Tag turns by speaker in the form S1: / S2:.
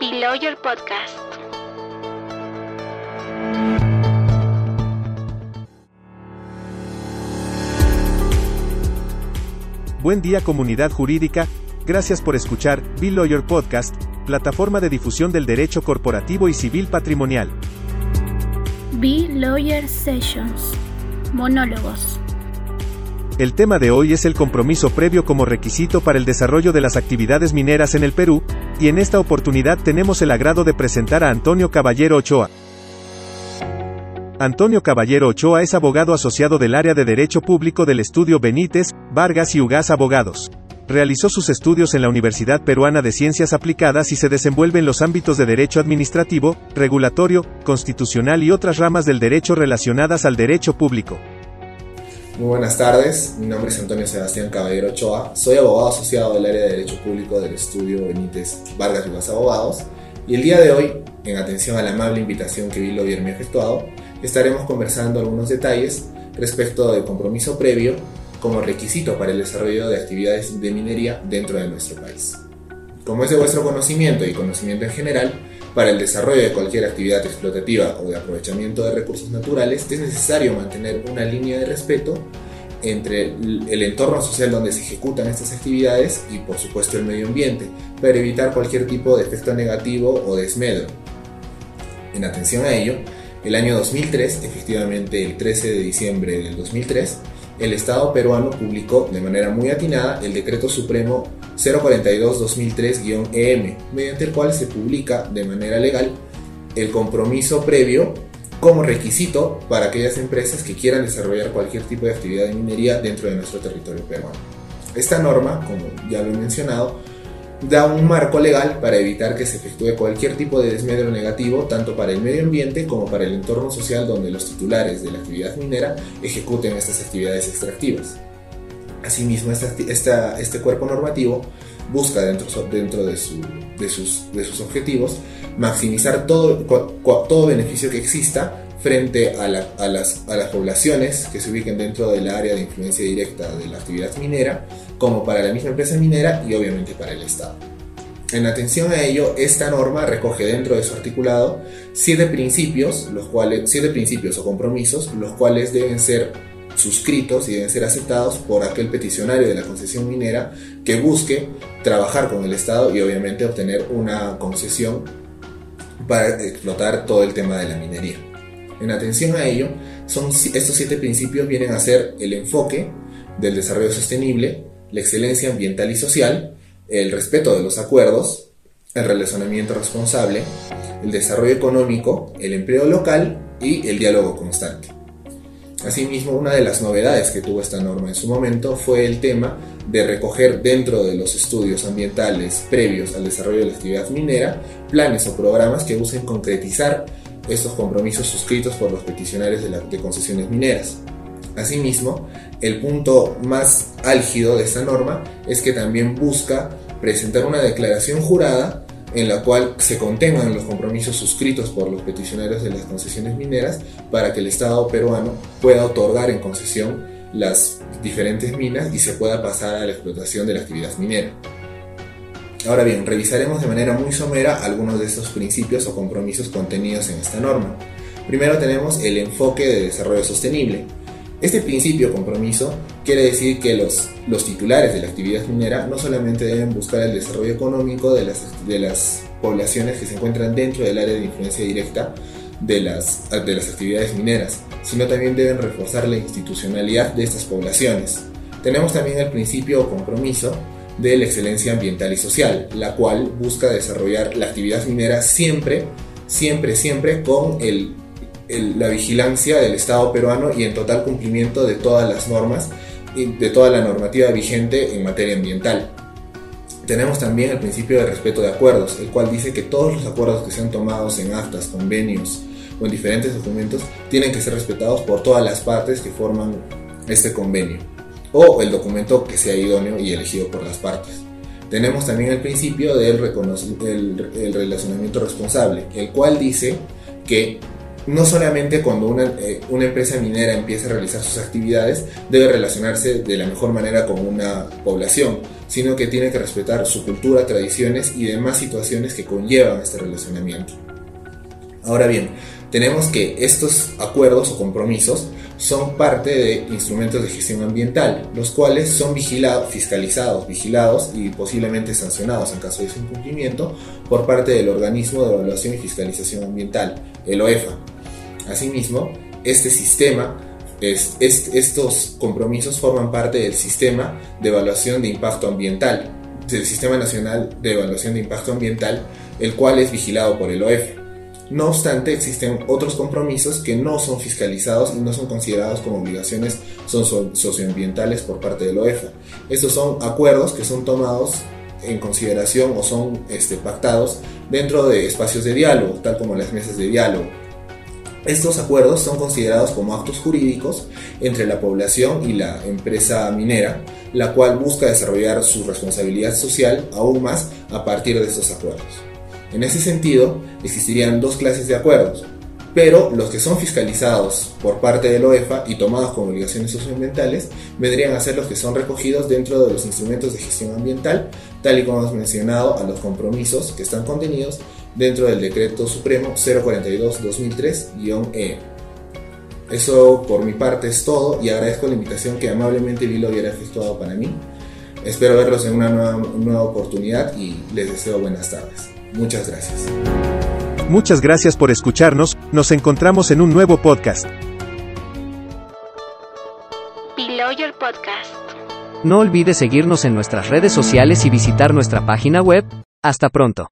S1: Below Your Podcast.
S2: Buen día comunidad jurídica, gracias por escuchar Bill Lawyer Podcast, plataforma de difusión del derecho corporativo y civil patrimonial.
S1: Be Lawyer Sessions. Monólogos.
S2: El tema de hoy es el compromiso previo como requisito para el desarrollo de las actividades mineras en el Perú, y en esta oportunidad tenemos el agrado de presentar a Antonio Caballero Ochoa. Antonio Caballero Ochoa es abogado asociado del área de Derecho Público del estudio Benítez, Vargas y Ugaz Abogados. Realizó sus estudios en la Universidad Peruana de Ciencias Aplicadas y se desenvuelve en los ámbitos de derecho administrativo, regulatorio, constitucional y otras ramas del derecho relacionadas al derecho público.
S3: Muy buenas tardes, mi nombre es Antonio Sebastián Caballero Ochoa, soy abogado asociado del área de Derecho Público del estudio Benítez Vargas Ugaz Abogados. Y el día de hoy, en atención a la amable invitación que Vilo me ha efectuado, estaremos conversando algunos detalles respecto del compromiso previo como requisito para el desarrollo de actividades de minería dentro de nuestro país. Como es de vuestro conocimiento y conocimiento en general, para el desarrollo de cualquier actividad explotativa o de aprovechamiento de recursos naturales es necesario mantener una línea de respeto entre el entorno social donde se ejecutan estas actividades y por supuesto el medio ambiente, para evitar cualquier tipo de efecto negativo o desmedro. En atención a ello, el año 2003, efectivamente el 13 de diciembre del 2003, el Estado peruano publicó de manera muy atinada el Decreto Supremo 042-2003-EM, mediante el cual se publica de manera legal el compromiso previo como requisito para aquellas empresas que quieran desarrollar cualquier tipo de actividad de minería dentro de nuestro territorio peruano. Esta norma, como ya lo he mencionado, da un marco legal para evitar que se efectúe cualquier tipo de desmedro negativo tanto para el medio ambiente como para el entorno social donde los titulares de la actividad minera ejecuten estas actividades extractivas. Asimismo, este cuerpo normativo busca dentro, dentro de, de, sus, de sus objetivos maximizar todo, todo beneficio que exista frente a, a, las, a, las, poblaciones que se ubiquen dentro del área de influencia directa de la actividad minera, como para la misma empresa minera y obviamente para el Estado. En atención a ello, esta norma recoge dentro de su articulado siete principios, los cuales, siete principios o compromisos, los cuales deben ser suscritos y deben ser aceptados por aquel peticionario de la concesión minera que busque trabajar con el Estado y obviamente obtener una concesión para explotar todo el tema de la minería. En atención a ello, son, estos siete principios vienen a ser el enfoque del desarrollo sostenible, la excelencia ambiental y social, el respeto de los acuerdos, el relacionamiento responsable, el desarrollo económico, el empleo local y el diálogo constante. Asimismo, una de las novedades que tuvo esta norma en su momento fue el tema de recoger dentro de los estudios ambientales previos al desarrollo de la actividad minera planes o programas que busquen concretizar estos compromisos suscritos por los peticionarios de, de concesiones mineras. Asimismo, el punto más álgido de esta norma es que también busca presentar una declaración jurada en la cual se contengan los compromisos suscritos por los peticionarios de las concesiones mineras para que el Estado peruano pueda otorgar en concesión las diferentes minas y se pueda pasar a la explotación de la actividad minera. Ahora bien, revisaremos de manera muy somera algunos de estos principios o compromisos contenidos en esta norma. Primero tenemos el enfoque de desarrollo sostenible, este principio compromiso quiere decir que los, titulares de la actividad minera no solamente deben buscar el desarrollo económico de las, de las poblaciones que se encuentran dentro del área de influencia directa de las, de las actividades mineras, sino también deben reforzar la institucionalidad de estas poblaciones. Tenemos también el principio o compromiso de la excelencia ambiental y social, la cual busca desarrollar la actividad minera siempre, siempre, siempre con la vigilancia del Estado peruano y en total cumplimiento de todas las normas y de toda la normativa vigente en materia ambiental. Tenemos también el principio de respeto de acuerdos, el cual dice que todos los acuerdos que sean tomados en actas, convenios o en diferentes documentos tienen que ser respetados por todas las partes que forman este convenio o el documento que sea idóneo y elegido por las partes. Tenemos también el principio del el relacionamiento responsable, el cual dice que no solamente cuando una, eh, una, empresa minera empieza a realizar sus actividades debe relacionarse de la mejor manera con una población, sino que tiene que respetar su cultura, tradiciones y demás situaciones que conllevan este relacionamiento. Ahora bien, tenemos que estos acuerdos o compromisos son parte de instrumentos de gestión ambiental, los cuales son vigilados, fiscalizados, vigilados y posiblemente sancionados en caso de su incumplimiento por parte del organismo de evaluación y fiscalización ambiental, el OEFA. Asimismo, este sistema, es, estos compromisos forman parte del sistema de evaluación de impacto ambiental, del Sistema Nacional de Evaluación de Impacto Ambiental, el cual es vigilado por el OEFA. No obstante, existen otros compromisos que no son fiscalizados y no son considerados como obligaciones socioambientales por parte de la OEFA. Estos son acuerdos que son tomados en consideración o son este, pactados dentro de espacios de diálogo, tal como las mesas de diálogo. Estos acuerdos son considerados como actos jurídicos entre la población y la empresa minera, la cual busca desarrollar su responsabilidad social aún más a partir de estos acuerdos. En ese sentido, existirían dos clases de acuerdos, pero los que son fiscalizados por parte de la OEFA y tomados como obligaciones socioambientales vendrían a ser los que son recogidos dentro de los instrumentos de gestión ambiental, tal y como hemos mencionado a los compromisos que están contenidos dentro del Decreto Supremo 042-2003-E. Eso por mi parte es todo y agradezco la invitación que amablemente Vilo hubiera efectuado para mí. Espero verlos en una nueva, nueva oportunidad y les deseo buenas tardes. Muchas gracias.
S2: Muchas gracias por escucharnos, nos encontramos en un nuevo podcast.
S1: Below Your Podcast.
S4: No olvides seguirnos en nuestras redes sociales y visitar nuestra página web. Hasta pronto.